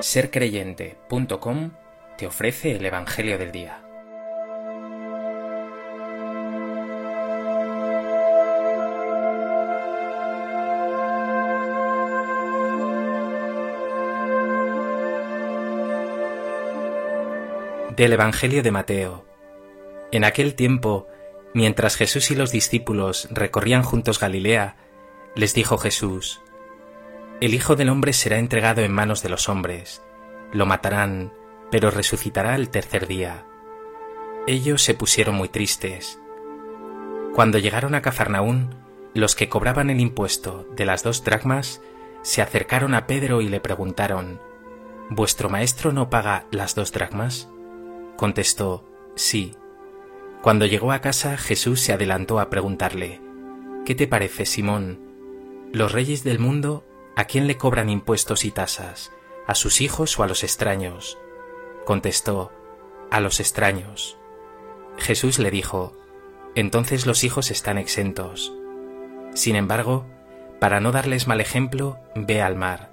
sercreyente.com te ofrece el Evangelio del Día. Del Evangelio de Mateo. En aquel tiempo, mientras Jesús y los discípulos recorrían juntos Galilea, les dijo Jesús, El Hijo del Hombre será entregado en manos de los hombres, lo matarán, pero resucitará el tercer día. Ellos se pusieron muy tristes. Cuando llegaron a Cafarnaún, los que cobraban el impuesto de las dos dracmas se acercaron a Pedro y le preguntaron, ¿Vuestro maestro no paga las dos dracmas? Contestó, sí. Cuando llegó a casa, Jesús se adelantó a preguntarle, ¿Qué te parece, Simón? ¿Los reyes del mundo a quién le cobran impuestos y tasas? ¿A sus hijos o a los extraños? Contestó, a los extraños. Jesús le dijo, entonces los hijos están exentos. Sin embargo, para no darles mal ejemplo, ve al mar,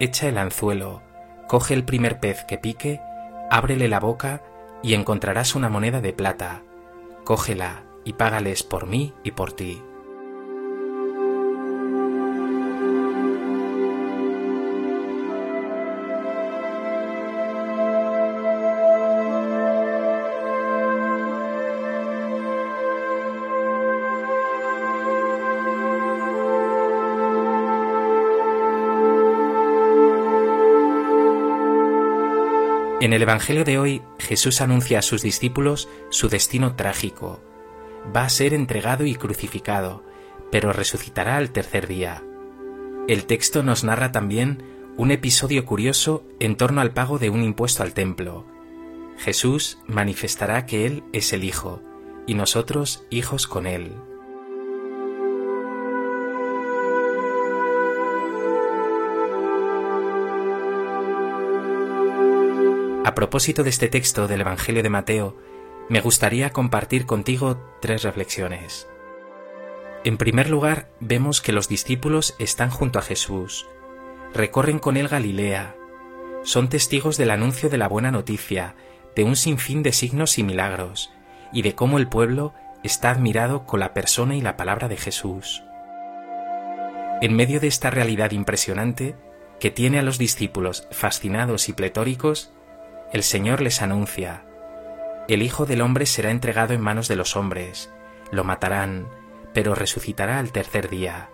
echa el anzuelo, coge el primer pez que pique, ábrele la boca y encontrarás una moneda de plata. Cógela y págales por mí y por ti. En el Evangelio de hoy, Jesús anuncia a sus discípulos su destino trágico. Va a ser entregado y crucificado, pero resucitará al tercer día. El texto nos narra también un episodio curioso en torno al pago de un impuesto al templo. Jesús manifestará que Él es el Hijo, y nosotros hijos con Él. A propósito de este texto del Evangelio de Mateo, me gustaría compartir contigo tres reflexiones. En primer lugar, vemos que los discípulos están junto a Jesús, recorren con él Galilea, son testigos del anuncio de la buena noticia, de un sinfín de signos y milagros, y de cómo el pueblo está admirado con la persona y la palabra de Jesús. En medio de esta realidad impresionante, que tiene a los discípulos fascinados y pletóricos, el Señor les anuncia, el Hijo del Hombre será entregado en manos de los hombres, lo matarán, pero resucitará al tercer día.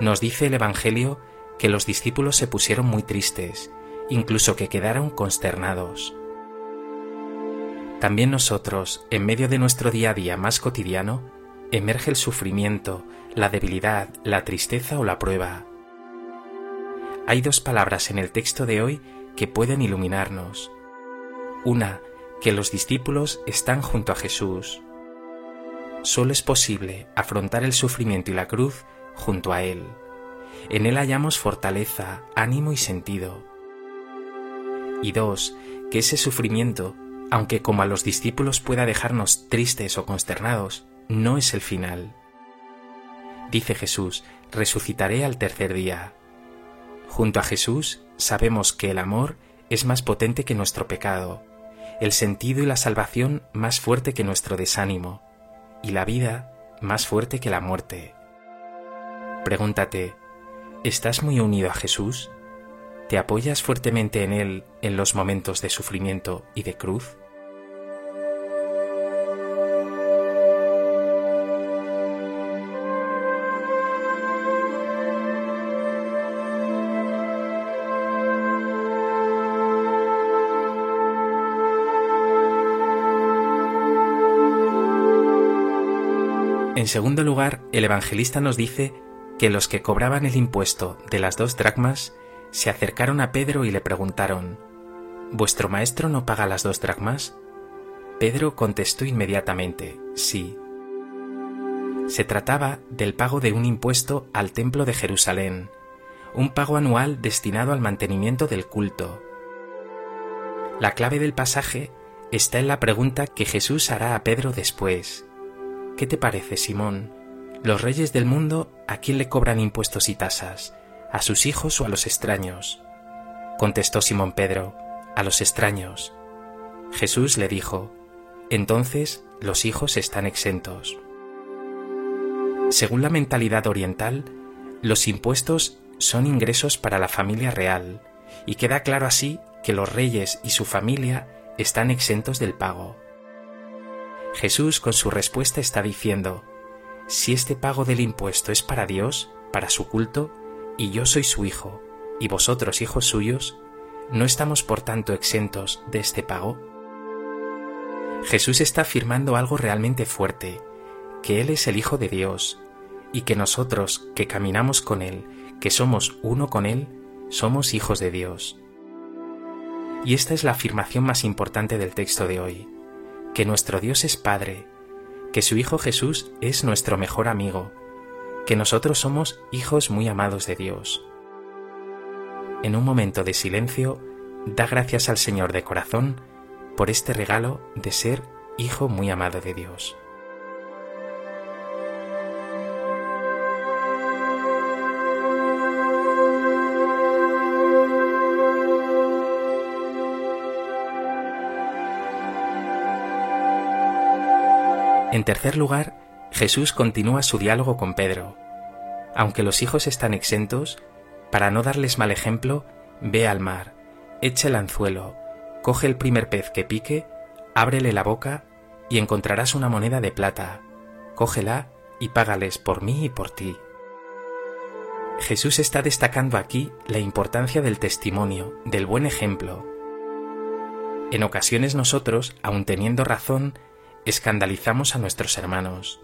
Nos dice el Evangelio que los discípulos se pusieron muy tristes, incluso que quedaron consternados. También nosotros, en medio de nuestro día a día más cotidiano, emerge el sufrimiento, la debilidad, la tristeza o la prueba. Hay dos palabras en el texto de hoy que pueden iluminarnos. Una, que los discípulos están junto a Jesús. Solo es posible afrontar el sufrimiento y la cruz junto a Él. En Él hallamos fortaleza, ánimo y sentido. Y dos, que ese sufrimiento, aunque como a los discípulos pueda dejarnos tristes o consternados, no es el final. Dice Jesús, resucitaré al tercer día. Junto a Jesús sabemos que el amor es más potente que nuestro pecado, el sentido y la salvación más fuerte que nuestro desánimo, y la vida más fuerte que la muerte. Pregúntate, ¿estás muy unido a Jesús? ¿Te apoyas fuertemente en Él en los momentos de sufrimiento y de cruz? En segundo lugar, el evangelista nos dice que los que cobraban el impuesto de las dos dracmas se acercaron a Pedro y le preguntaron, ¿Vuestro maestro no paga las dos dracmas? Pedro contestó inmediatamente, sí. Se trataba del pago de un impuesto al Templo de Jerusalén, un pago anual destinado al mantenimiento del culto. La clave del pasaje está en la pregunta que Jesús hará a Pedro después. ¿Qué te parece, Simón? ¿Los reyes del mundo a quién le cobran impuestos y tasas? ¿A sus hijos o a los extraños? Contestó Simón Pedro, a los extraños. Jesús le dijo, entonces los hijos están exentos. Según la mentalidad oriental, los impuestos son ingresos para la familia real, y queda claro así que los reyes y su familia están exentos del pago. Jesús con su respuesta está diciendo, si este pago del impuesto es para Dios, para su culto, y yo soy su hijo, y vosotros hijos suyos, ¿no estamos por tanto exentos de este pago? Jesús está afirmando algo realmente fuerte, que Él es el Hijo de Dios, y que nosotros, que caminamos con Él, que somos uno con Él, somos hijos de Dios. Y esta es la afirmación más importante del texto de hoy, que nuestro Dios es Padre, que su Hijo Jesús es nuestro mejor amigo, que nosotros somos hijos muy amados de Dios. En un momento de silencio, da gracias al Señor de corazón por este regalo de ser hijo muy amado de Dios. En tercer lugar, Jesús continúa su diálogo con Pedro. Aunque los hijos están exentos, para no darles mal ejemplo, ve al mar, echa el anzuelo, coge el primer pez que pique, ábrele la boca y encontrarás una moneda de plata. Cógela y págales por mí y por ti. Jesús está destacando aquí la importancia del testimonio, del buen ejemplo. En ocasiones nosotros, aun teniendo razón, escandalizamos a nuestros hermanos.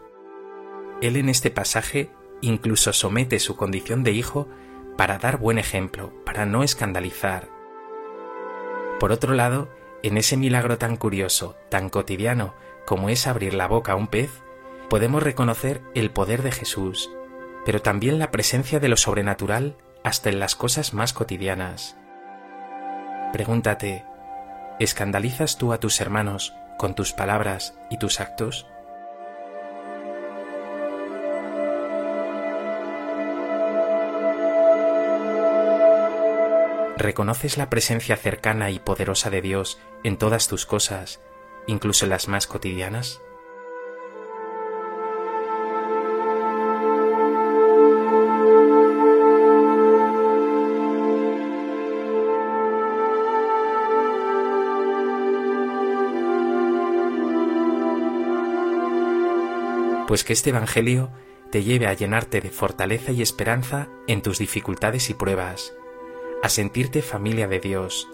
Él en este pasaje incluso somete su condición de hijo para dar buen ejemplo, para no escandalizar. Por otro lado, en ese milagro tan curioso, tan cotidiano como es abrir la boca a un pez, podemos reconocer el poder de Jesús, pero también la presencia de lo sobrenatural hasta en las cosas más cotidianas. Pregúntate, ¿escandalizas tú a tus hermanos con tus palabras y tus actos? ¿Reconoces la presencia cercana y poderosa de Dios en todas tus cosas, incluso en las más cotidianas? Pues que este Evangelio te lleve a llenarte de fortaleza y esperanza en tus dificultades y pruebas, a sentirte familia de Dios,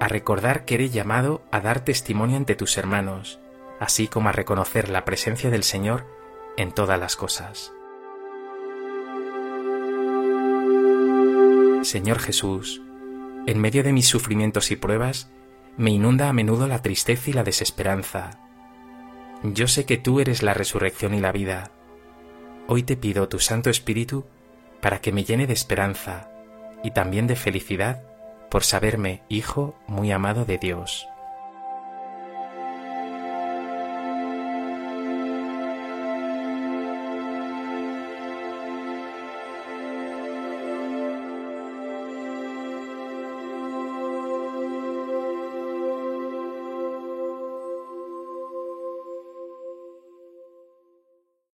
a recordar que eres llamado a dar testimonio ante tus hermanos, así como a reconocer la presencia del Señor en todas las cosas. Señor Jesús, en medio de mis sufrimientos y pruebas, me inunda a menudo la tristeza y la desesperanza, yo sé que tú eres la resurrección y la vida. Hoy te pido tu Santo Espíritu para que me llene de esperanza y también de felicidad por saberme hijo muy amado de Dios.